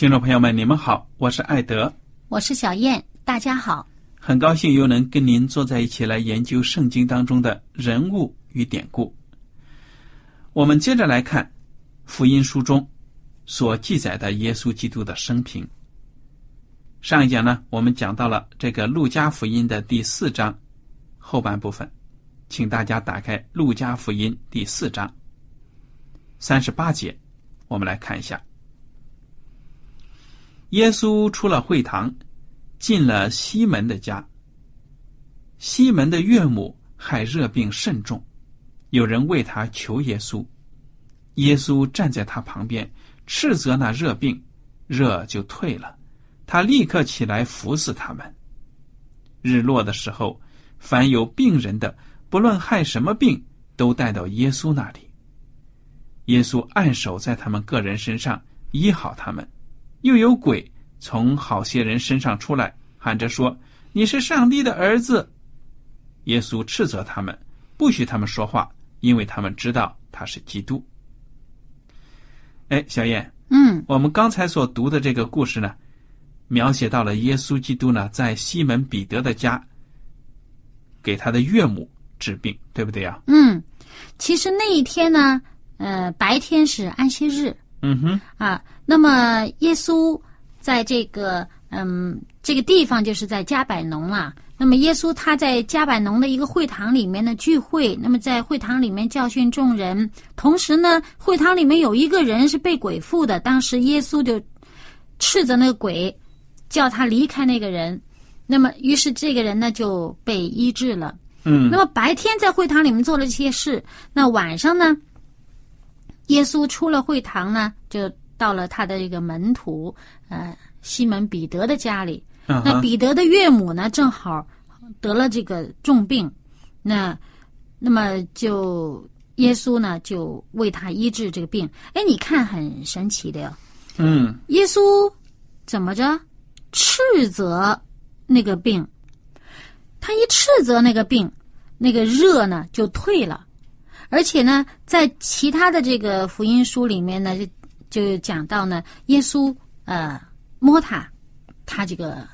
听众朋友们，你们好，我是艾德，我是小燕，大家好，很高兴又能跟您坐在一起来研究圣经当中的人物与典故。我们接着来看福音书中所记载的耶稣基督的生平。上一讲呢，我们讲到了这个路加福音的第四章后半部分，请大家打开路加福音第四章三十八节，我们来看一下。耶稣出了会堂，进了西门的家。西门的岳母害热病甚重，有人为他求耶稣。耶稣站在他旁边，斥责那热病，热就退了。他立刻起来服侍他们。日落的时候，凡有病人的，不论害什么病，都带到耶稣那里。耶稣按手在他们个人身上，医好他们。又有鬼从好些人身上出来，喊着说：“你是上帝的儿子。”耶稣斥责他们，不许他们说话，因为他们知道他是基督。哎，小燕，嗯，我们刚才所读的这个故事呢，描写到了耶稣基督呢在西门彼得的家给他的岳母治病，对不对呀？嗯，其实那一天呢，呃，白天是安息日。嗯哼啊，那么耶稣在这个嗯这个地方就是在加百农啊。那么耶稣他在加百农的一个会堂里面的聚会，那么在会堂里面教训众人，同时呢，会堂里面有一个人是被鬼附的，当时耶稣就斥责那个鬼，叫他离开那个人。那么于是这个人呢就被医治了。嗯，那么白天在会堂里面做了这些事，那晚上呢？耶稣出了会堂呢，就到了他的这个门徒，呃，西门彼得的家里。那彼得的岳母呢，正好得了这个重病，那那么就耶稣呢，就为他医治这个病。哎，你看很神奇的哟。嗯。耶稣怎么着斥责那个病？他一斥责那个病，那个热呢就退了。而且呢，在其他的这个福音书里面呢，就就讲到呢，耶稣呃摸他，他这个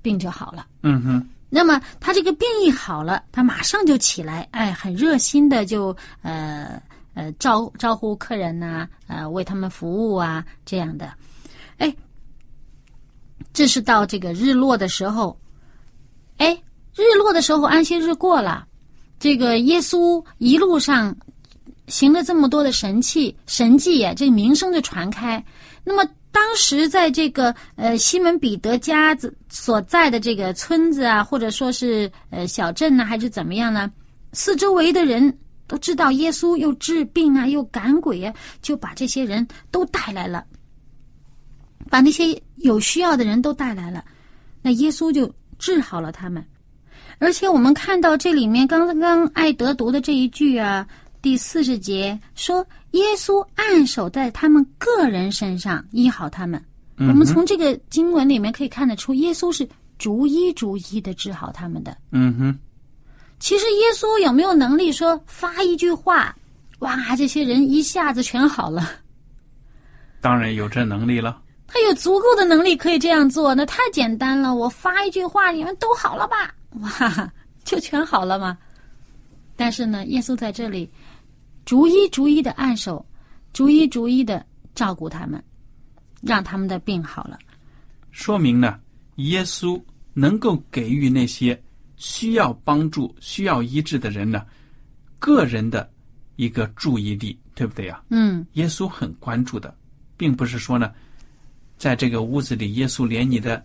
病就好了。嗯哼。那么他这个病一好了，他马上就起来，哎，很热心的就呃呃招招呼客人呐，呃为他们服务啊这样的。哎，这是到这个日落的时候，哎，日落的时候安息日过了。这个耶稣一路上行了这么多的神器神迹呀，这名声就传开。那么当时在这个呃西门彼得家子所在的这个村子啊，或者说是呃小镇呢，还是怎么样呢？四周围的人都知道耶稣又治病啊，又赶鬼啊，就把这些人都带来了，把那些有需要的人都带来了。那耶稣就治好了他们。而且我们看到这里面刚刚艾德读的这一句啊，第四十节说，耶稣按手在他们个人身上医好他们。嗯我们从这个经文里面可以看得出，耶稣是逐一逐一的治好他们的。嗯哼，其实耶稣有没有能力说发一句话，哇，这些人一下子全好了？当然有这能力了。他有足够的能力可以这样做，那太简单了。我发一句话，你们都好了吧？哇，就全好了吗？但是呢，耶稣在这里逐一逐一的按手，逐一逐一的照顾他们，让他们的病好了。说明呢，耶稣能够给予那些需要帮助、需要医治的人呢，个人的一个注意力，对不对呀？嗯耶稣很关注的，并不是说呢，在这个屋子里，耶稣连你的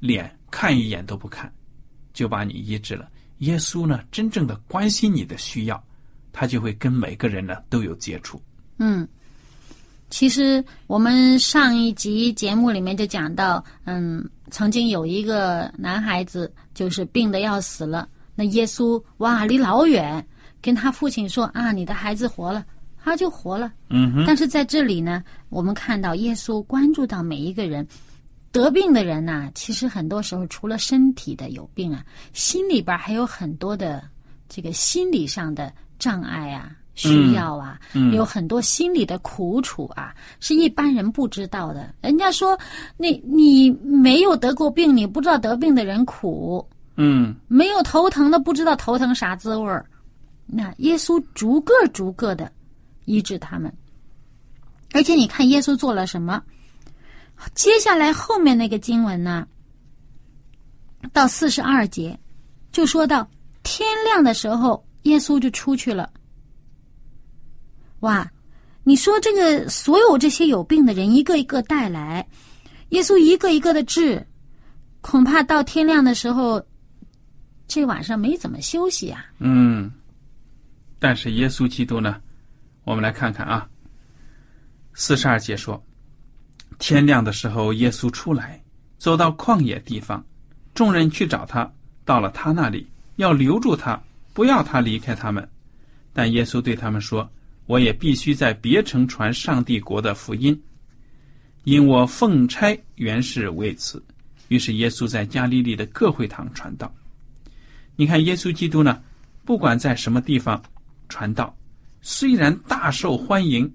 脸看一眼都不看，就把你医治了。耶稣呢，真正的关心你的需要，他就会跟每个人呢都有接触。嗯。其实我们上一集节目里面就讲到，嗯，曾经有一个男孩子就是病的要死了，那耶稣哇离老远跟他父亲说啊，你的孩子活了，他就活了。嗯哼，但是在这里呢，我们看到耶稣关注到每一个人，得病的人呐、其实很多时候除了身体的有病啊，心里边还有很多的这个心理上的障碍啊。需要啊，嗯有很多心理的苦楚啊，是一般人不知道的。人家说，你你没有得过病，你不知道得病的人苦；嗯没有头疼的，不知道头疼啥滋味儿。那耶稣逐个逐个的医治他们，而且你看耶稣做了什么？接下来后面那个经文呢，到四十二节，就说到天亮的时候，耶稣就出去了。哇，你说这个所有这些有病的人一个一个带来，耶稣一个一个的治，恐怕到天亮的时候，这晚上没怎么休息啊。嗯。但是耶稣基督呢，我们来看看啊，四十二节说，天亮的时候，耶稣出来，走到旷野地方，众人去找他，到了他那里，要留住他，不要他离开他们。但耶稣对他们说：“我也必须在别城传上帝国的福音，因我奉差原是为此。”于是耶稣在加利利的各会堂传道。你看，耶稣基督呢，不管在什么地方传道，虽然大受欢迎，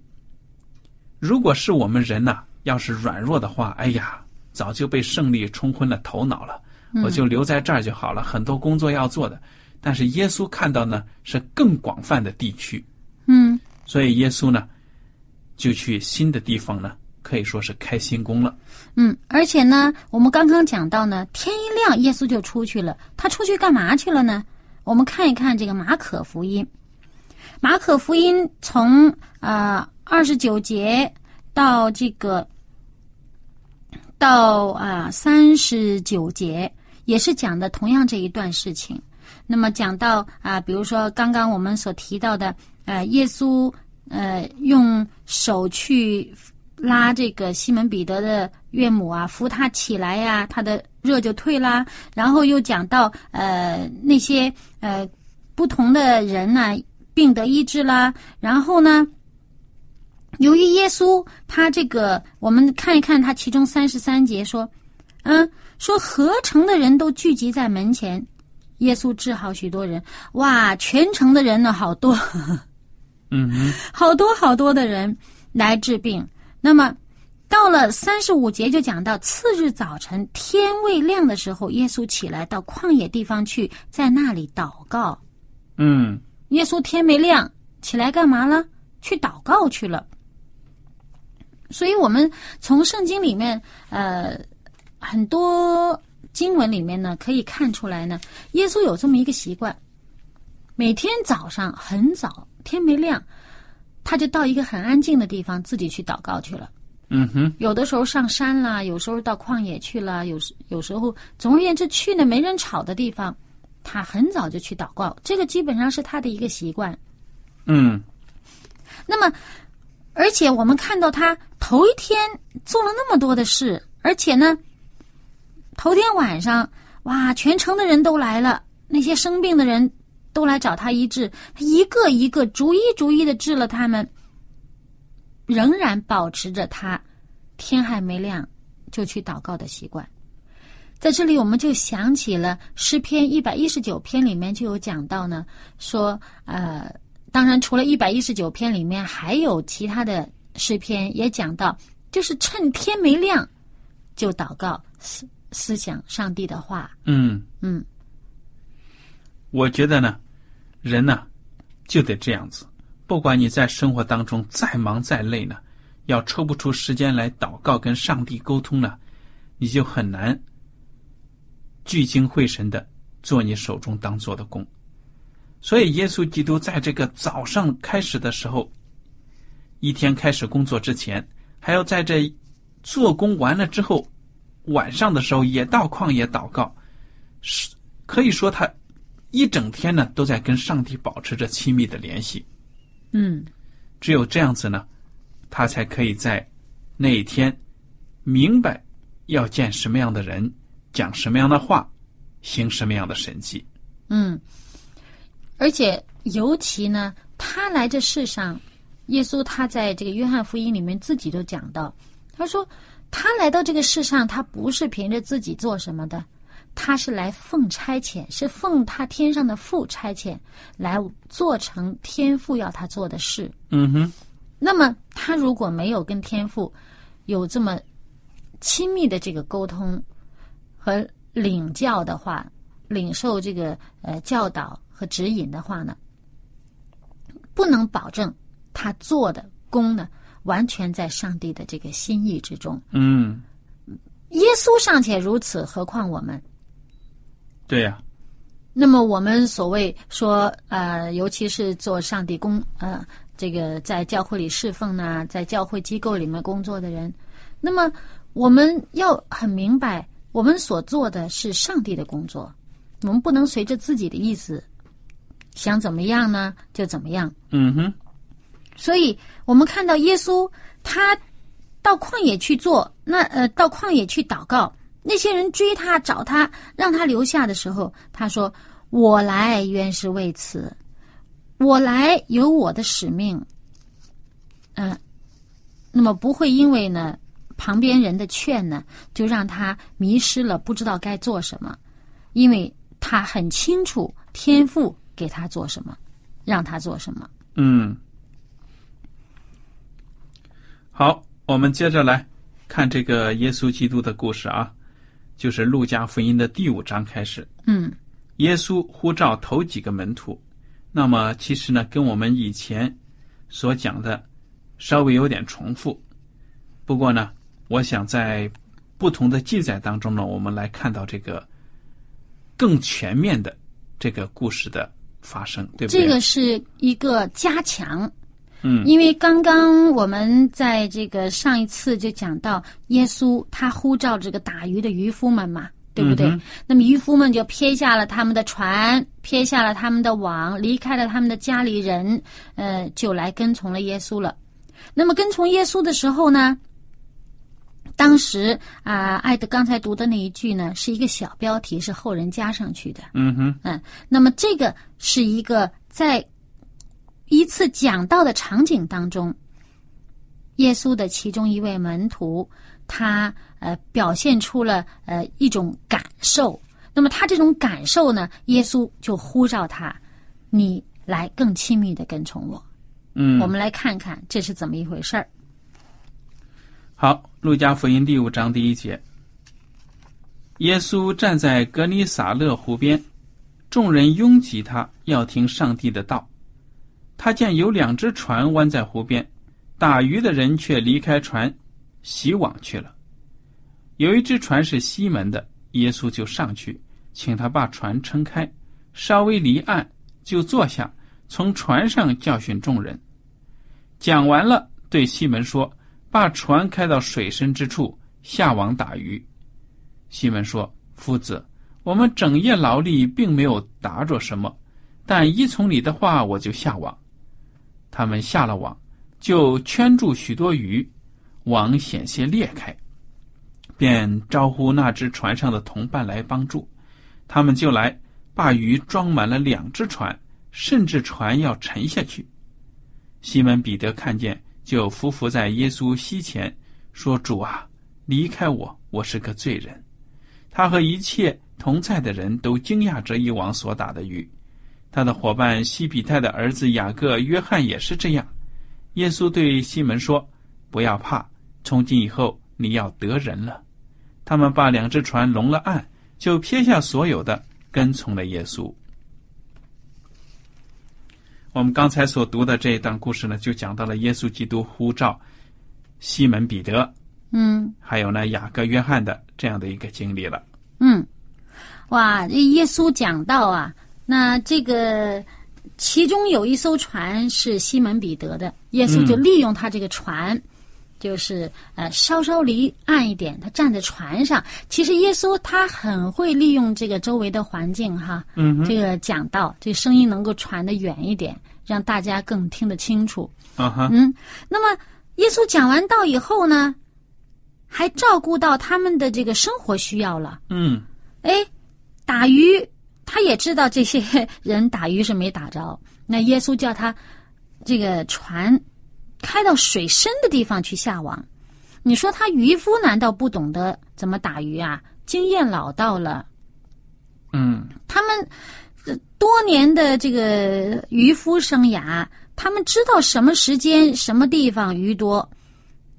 如果是我们人呐、要是软弱的话，哎呀，早就被胜利冲昏了头脑了。我就留在这儿就好了，很多工作要做的。但是耶稣看到呢，是更广泛的地区，嗯所以耶稣呢，就去新的地方呢，可以说是开新工了。嗯，而且呢，我们刚刚讲到呢，天一亮，耶稣就出去了。他出去干嘛去了呢？我们看一看这个马可福音。马可福音从啊二十九节到这个到啊三十九节，也是讲的同样这一段事情。那么讲到啊，比如说刚刚我们所提到的，呃，耶稣呃用手去拉这个西门彼得的岳母啊，扶他起来呀、他的热就退啦。然后又讲到呃那些呃不同的人呢、病得医治啦。然后呢，由于耶稣他这个，我们看一看他其中三十三节说，嗯，说合城的人都聚集在门前，耶稣治好许多人，哇，全城的人呢好多。嗯，好多好多的人来治病。那么到了三十五节就讲到，次日早晨天未亮的时候，耶稣起来到旷野地方去，在那里祷告。嗯耶稣天没亮起来干嘛了？去祷告去了。所以，我们从圣经里面，呃，很多经文里面呢，可以看出来呢，耶稣有这么一个习惯，每天早上很早，天没亮，他就到一个很安静的地方自己去祷告去了。嗯哼，有的时候上山啦，有时候到旷野去了，有时有时候，总而言之，去那没人吵的地方，他很早就去祷告。这个基本上是他的一个习惯。嗯那么，而且我们看到他头一天做了那么多的事，而且呢，头天晚上哇，全城的人都来了，那些生病的人都来找他医治，他一个一个逐一逐一的治了他们，仍然保持着他天还没亮就去祷告的习惯。在这里，我们就想起了诗篇一百一十九篇里面就有讲到呢，说呃，当然除了一百一十九篇里面，还有其他的诗篇也讲到，就是趁天没亮就祷告，思思想上帝的话。嗯，嗯，我觉得呢，人呢就得这样子，不管你在生活当中再忙再累呢，要抽不出时间来祷告跟上帝沟通呢，你就很难聚精会神的做你手中当做的工。所以，耶稣基督在这个早上开始的时候，一天开始工作之前，还要在这做工完了之后，晚上的时候也到旷野祷告，是可以说他一整天呢都在跟上帝保持着亲密的联系。嗯，只有这样子呢，他才可以在那一天明白要见什么样的人，讲什么样的话，行什么样的神迹。嗯，而且尤其呢，他来这世上，耶稣他在这个约翰福音里面自己都讲到，他说他来到这个世上，他不是凭着自己做什么的，他是来奉差遣，是奉他天上的父差遣来做成天父要他做的事。嗯哼，那么他如果没有跟天父有这么亲密的这个沟通和领教的话，领受这个呃教导和指引的话呢，不能保证他做的功呢完全在上帝的这个心意之中。嗯，耶稣尚且如此，何况我们？对呀、那么我们所谓说，呃，尤其是做上帝工，呃，这个在教会里侍奉呢，在教会机构里面工作的人，那么我们要很明白，我们所做的是上帝的工作，我们不能随着自己的意思想怎么样呢就怎么样。嗯哼，所以我们看到耶稣他到旷野去做，那呃到旷野去祷告，那些人追他找他，让他留下的时候，他说：“我来原是为此，我来有我的使命。”嗯、那么不会因为呢旁边人的劝呢，就让他迷失了，不知道该做什么，因为他很清楚天父给他做什么，让他做什么。嗯。好，我们接着来看这个耶稣基督的故事啊，就是路加福音的第五章开始。嗯耶稣呼召头几个门徒，那么其实呢，跟我们以前所讲的稍微有点重复。不过呢，我想在不同的记载当中呢，我们来看到这个更全面的这个故事的发生，对不对？这个是一个加强，嗯因为刚刚我们在这个上一次就讲到，耶稣他呼召这个打鱼的渔夫们嘛，对不对？嗯那么渔夫们就撇下了他们的船，撇下了他们的网，离开了他们的家里人，呃，就来跟从了耶稣了。那么跟从耶稣的时候呢，当时啊，艾德刚才读的那一句呢，是一个小标题，是后人加上去的。嗯哼，嗯，那么这个是一个在一次讲道的场景当中，耶稣的其中一位门徒，他呃表现出了呃一种感受。那么他这种感受呢，耶稣就呼召他，你来更亲密的跟从我。嗯，我们来看看这是怎么一回事儿。好，《路加福音》第五章第一节，耶稣站在格尼撒勒湖边，众人拥挤他，要听上帝的道。他见有两只船弯在湖边，打鱼的人却离开船，洗网去了。有一只船是西门的，耶稣就上去，请他把船撑开，稍微离岸，就坐下，从船上教训众人。讲完了，对西门说：“把船开到水深之处，下网打鱼。”西门说：“夫子，我们整夜劳力，并没有打着什么，但依从你的话，我就下网。”他们下了网，就圈住许多鱼，网险些裂开，便招呼那只船上的同伴来帮助。他们就来把鱼装满了两只船，甚至船要沉下去。西门彼得看见，就伏伏在耶稣膝前，说：“主啊，离开我，我是个罪人。”他和一切同在的人都惊讶这一网所打的鱼。他的伙伴西比泰的儿子雅各、约翰也是这样。耶稣对西门说：“不要怕，从今以后你要得人了。”他们把两只船拢了岸，就撇下所有的，跟从了耶稣。我们刚才所读的这一段故事呢，就讲到了耶稣基督呼召西门彼得，嗯还有呢雅各、约翰的这样的一个经历了。嗯，哇，这耶稣讲到啊，那这个其中有一艘船是西门彼得的，耶稣就利用他这个船。就是呃，稍稍离岸一点，他站在船上。其实耶稣他很会利用这个周围的环境哈，嗯这个讲道，这个声音能够传得远一点，让大家更听得清楚。啊哈，嗯，那么耶稣讲完道以后呢，还照顾到他们的这个生活需要了。嗯哎，打鱼，他也知道这些人打鱼是没打着。那耶稣叫他这个船开到水深的地方去下网。你说他渔夫难道不懂得怎么打鱼啊？经验老道了。嗯他们呃多年的这个渔夫生涯，他们知道什么时间、什么地方鱼多。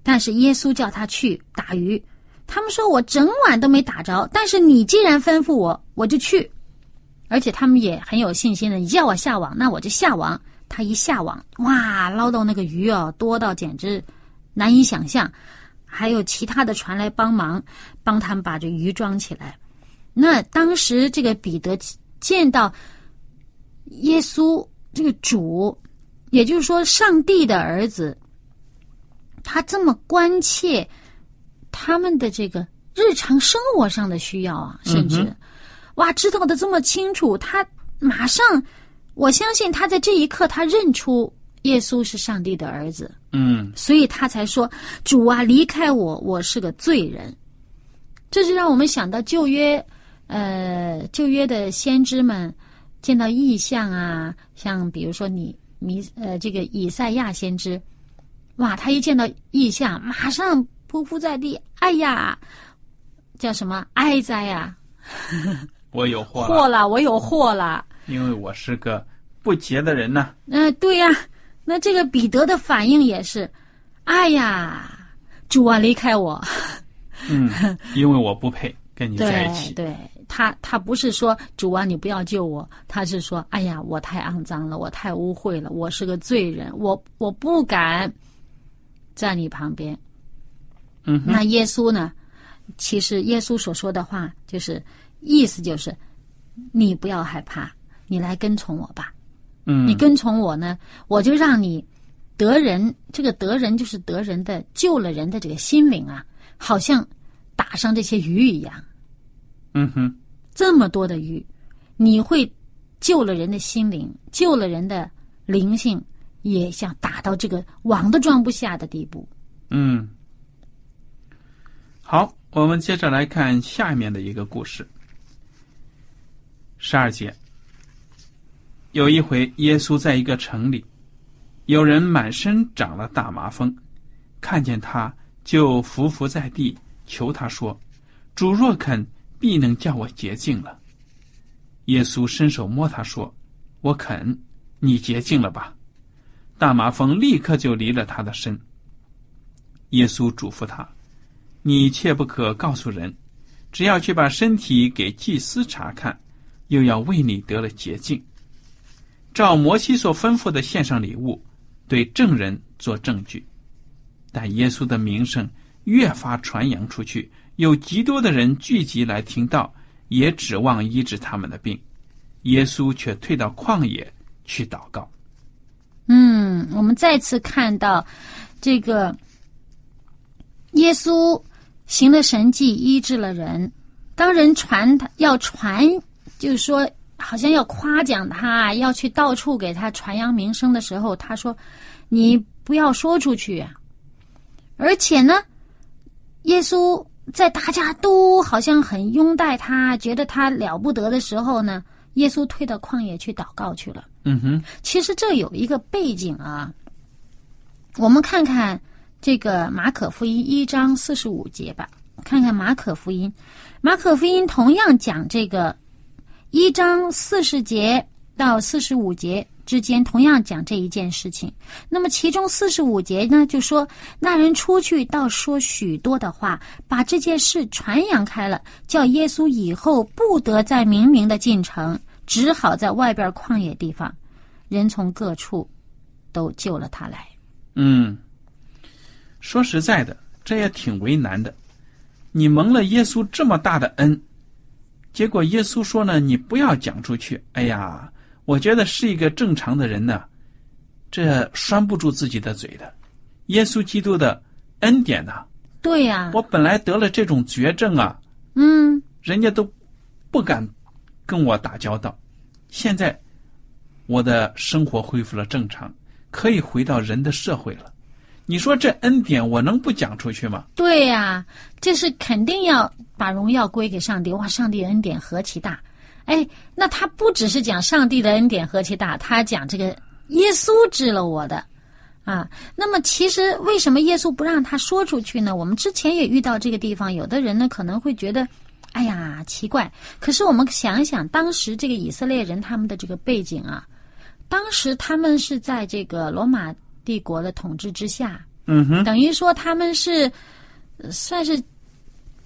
但是耶稣叫他去打鱼，他们说我整晚都没打着，但是你既然吩咐我，我就去。而且他们也很有信心的，你叫我下网，那我就下网。他一下网，哇，捞到那个鱼啊，多到简直难以想象。还有其他的船来帮忙，帮他们把这鱼装起来。那当时这个彼得见到耶稣这个主，也就是说上帝的儿子，他这么关切他们的这个日常生活上的需要啊，甚至、嗯哇，知道的这么清楚，他马上，我相信他在这一刻他认出耶稣是上帝的儿子。嗯所以他才说：“主啊，离开我，我是个罪人。”这就让我们想到旧约，呃，旧约的先知们见到异象啊，像比如说你弥呃这个以赛亚先知，哇，他一见到异象，马上匍匐在地，哎呀，叫什么哀哉呀、我有祸了，祸了，我有祸了。因为我是个不洁的人呢、嗯、对呀、那这个彼得的反应也是，哎呀，主啊，离开我。嗯，因为我不配跟你在一起。对，对他他不是说主啊，你不要救我，他是说，哎呀，我太肮脏了，我太污秽了，我是个罪人，我我不敢在你旁边。嗯，那耶稣呢？其实耶稣所说的话，就是意思就是，你不要害怕，你来跟从我吧。嗯，你跟从我呢，我就让你得人。这个得人就是得人的，救了人的这个心灵啊，好像打上这些鱼一样。嗯哼，这么多的鱼，你会救了人的心灵，救了人的灵性，也想打到这个网都装不下的地步。嗯，好，我们接着来看下面的一个故事。十二节，有一回，耶稣在一个城里，有人满身长了大麻风，看见他就伏伏在地，求他说：“主若肯，必能叫我洁净了。”耶稣伸手摸他说：“我肯，你洁净了吧。”大麻风立刻就离了他的身。耶稣嘱咐他：“你切不可告诉人，只要去把身体给祭司查看，又要为你得了洁净。照摩西所吩咐的献上礼物，对证人做证据。”但耶稣的名声越发传扬出去，有极多的人聚集来听到，也指望医治他们的病。耶稣却退到旷野去祷告。嗯，我们再次看到这个耶稣行了神迹，医治了人。当人传他要传，就是说好像要夸奖他，要去到处给他传扬名声的时候，他说：“你不要说出去啊。”而且呢，耶稣在大家都好像很拥戴他，觉得他了不得的时候呢，耶稣退到旷野去祷告去了。嗯哼，其实这有一个背景啊，我们看看这个马可福音一章四十五节吧。看看马可福音，马可福音同样讲这个一章四十节到四十五节之间，同样讲这一件事情。那么其中四十五节呢，就说那人出去倒说许多的话，把这件事传扬开了，叫耶稣以后不得再明明的进城，只好在外边旷野地方，人从各处都救了他来。嗯，说实在的，这也挺为难的。你蒙了耶稣这么大的恩，结果耶稣说呢，你不要讲出去。哎呀，我觉得是一个正常的人呢，这拴不住自己的嘴的。耶稣基督的恩典呐、对呀、我本来得了这种绝症啊，嗯，人家都不敢跟我打交道。现在我的生活恢复了正常，可以回到人的社会了。你说这恩典我能不讲出去吗？对呀、这是肯定要把荣耀归给上帝。哇，上帝恩典何其大！哎，那他不只是讲上帝的恩典何其大，他讲这个耶稣治了我的啊。那么其实为什么耶稣不让他说出去呢？我们之前也遇到这个地方，有的人呢可能会觉得，哎呀奇怪。可是我们想一想，当时这个以色列人他们的这个背景啊，当时他们是在这个罗马帝国的统治之下，嗯哼，等于说他们是呃算是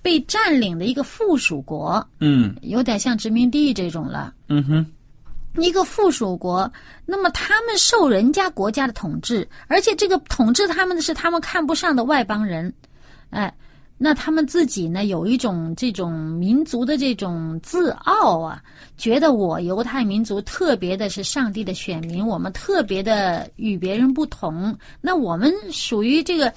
被占领的一个附属国，嗯。有点像殖民地这种了。嗯哼，一个附属国，那么他们受人家国家的统治，而且这个统治他们的是他们看不上的外邦人，哎，那他们自己呢有一种这种民族的这种自傲啊，觉得我犹太民族特别的是上帝的选民，我们特别的与别人不同，那我们属于这个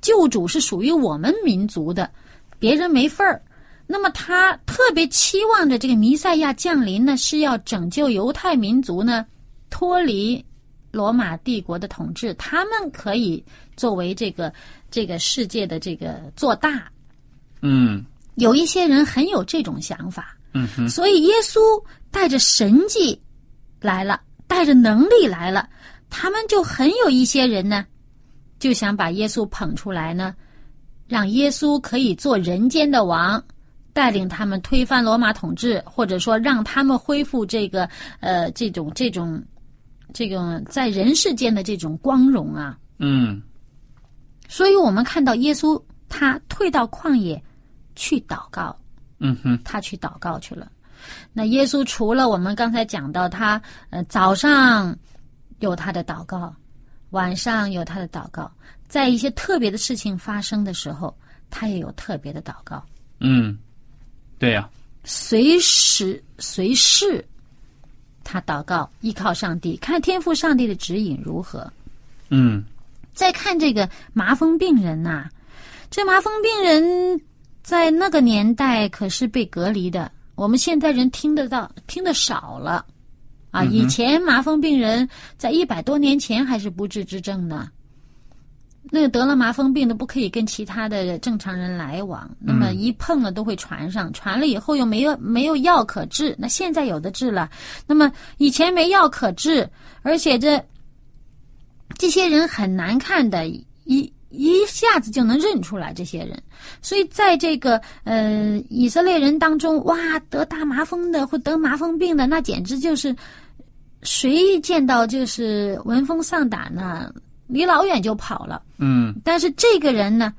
救主是属于我们民族的，别人没份儿。那么他特别期望着这个弥赛亚降临呢，是要拯救犹太民族呢，脱离罗马帝国的统治，他们可以作为这个这个世界的这个做大。嗯有一些人很有这种想法，嗯哼，所以耶稣带着神迹来了，带着能力来了，他们就很有一些人呢，就想把耶稣捧出来呢，让耶稣可以做人间的王，带领他们推翻罗马统治，或者说让他们恢复这个呃这种这种这种在人世间的这种光荣啊。嗯所以我们看到耶稣他退到旷野去祷告，嗯哼，他去祷告去了。那耶稣除了我们刚才讲到他，呃，早上有他的祷告，晚上有他的祷告，在一些特别的事情发生的时候，他也有特别的祷告，嗯，对呀、随时随事，他祷告，依靠上帝，看天赋上帝的指引如何。嗯再看这个麻风病人呐、这麻风病人在那个年代可是被隔离的，我们现在人听得到，听得少了啊。以前麻风病人在一百多年前还是不治之症呢。那个得了麻风病的不可以跟其他的正常人来往，那么一碰了都会传上，传了以后又没有没有药可治，那现在有的治了，那么以前没药可治，而且这这些人很难看的，一一下子就能认出来这些人。所以在这个呃以色列人当中，哇，得大麻风的或得麻风病的，那简直就是谁见到就是闻风丧胆呢，离老远就跑了。嗯但是这个人呢，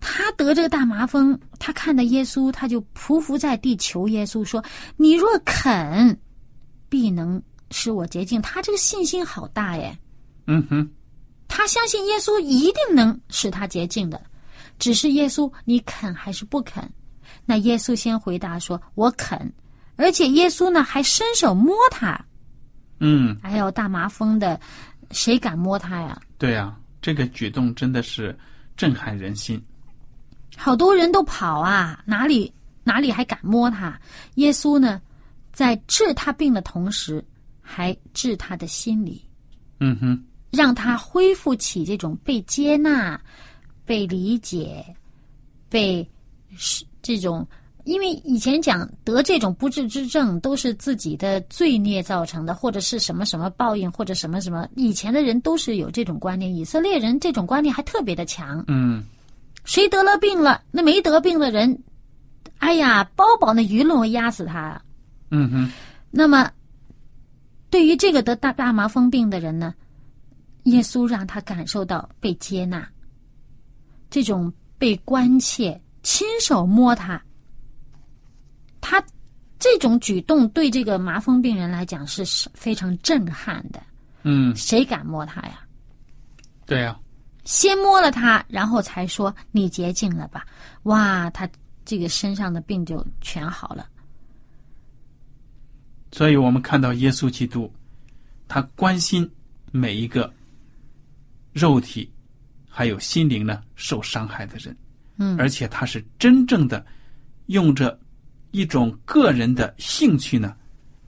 他得这个大麻风，他看到耶稣，他就匍匐在地求耶稣说：“你若肯，必能使我洁净。”他这个信心好大耶！嗯哼，他相信耶稣一定能使他洁净的，只是耶稣你肯还是不肯？那耶稣先回答说：“我肯。”而且耶稣呢还伸手摸他。嗯，哎呦，大麻风的，谁敢摸他呀？对呀、这个举动真的是震撼人心。好多人都跑啊，哪里哪里还敢摸他？耶稣呢，在治他病的同时，还治他的心理，嗯哼，让他恢复起这种被接纳、被理解、被是这种因为以前讲得这种不治之症都是自己的罪孽造成的，或者是什么什么报应，或者什么什么，以前的人都是有这种观念。以色列人这种观念还特别的强。嗯谁得了病了，那没得病的人，哎呀，包保那舆论会压死他。嗯哼，那么，对于这个得大大麻风病的人呢，耶稣让他感受到被接纳，这种被关切，亲手摸他，他这种举动对这个麻风病人来讲是是非常震撼的。嗯，谁敢摸他呀？对呀、先摸了他，然后才说你洁净了吧。哇，他这个身上的病就全好了。所以我们看到耶稣基督，他关心每一个肉体还有心灵呢受伤害的人，嗯，而且他是真正的用着一种个人的兴趣呢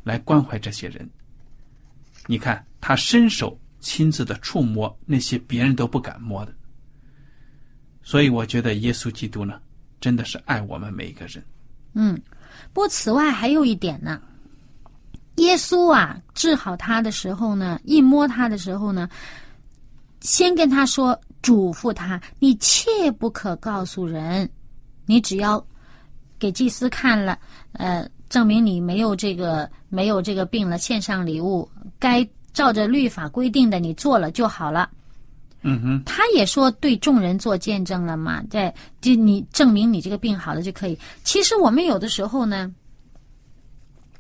来关怀这些人。你看，他伸手亲自的触摸那些别人都不敢摸的，所以我觉得耶稣基督呢真的是爱我们每一个人。嗯，不过此外还有一点呢，耶稣啊治好他的时候呢，一摸他的时候呢，先跟他说，嘱咐他，你切不可告诉人，你只要给祭司看了，呃，证明你没有这个没有这个病了，献上礼物，该照着律法规定的你做了就好了。嗯哼，他也说对众人做见证了嘛，对，就你证明你这个病好了就可以。其实我们有的时候呢，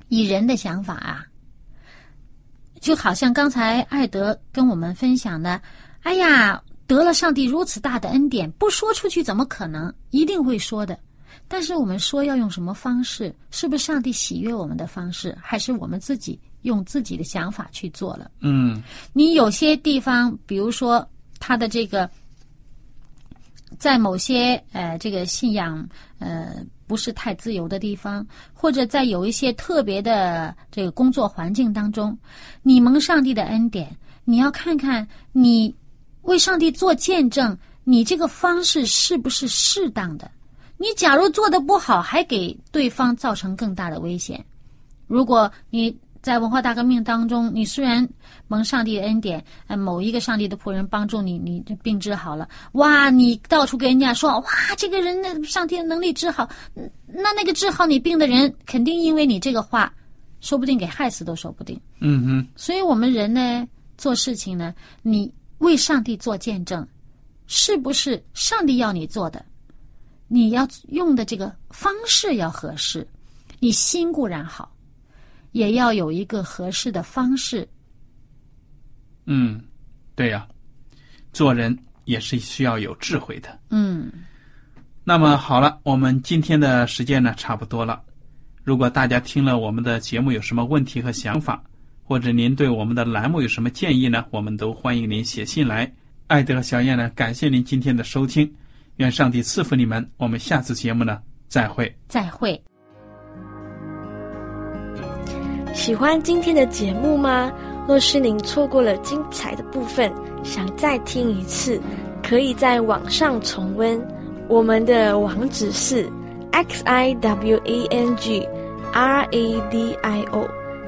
以人的想法啊，就好像刚才艾德跟我们分享的，哎呀，得了上帝如此大的恩典，不说出去怎么可能？一定会说的。但是我们说要用什么方式？是不是上帝喜悦我们的方式，还是我们自己用自己的想法去做了？嗯你有些地方，比如说他的这个，在某些呃这个信仰呃不是太自由的地方，或者在有一些特别的这个工作环境当中，你蒙上帝的恩典，你要看看你为上帝做见证，你这个方式是不是适当的？你假如做的不好，还给对方造成更大的危险。如果你在文化大革命当中，你虽然蒙上帝的恩典，呃，某一个上帝的仆人帮助你，你这病治好了，哇，你到处跟人家说，哇，这个人的上帝的能力治好，嗯那那个治好你病的人，肯定因为你这个话，说不定给害死都说不定。嗯哼，所以我们人呢，做事情呢，你为上帝做见证，是不是上帝要你做的？你要用的这个方式要合适，你心固然好，也要有一个合适的方式。嗯，对呀、做人也是需要有智慧的。嗯，那么好了，我们今天的时间呢差不多了。如果大家听了我们的节目有什么问题和想法，或者您对我们的栏目有什么建议呢？我们都欢迎您写信来。艾德和小燕呢，感谢您今天的收听，愿上帝赐福你们。我们下次节目呢再会。再会。喜欢今天的节目吗？若是您错过了精彩的部分，想再听一次，可以在网上重温。我们的网址是 x i w a n g r a d i o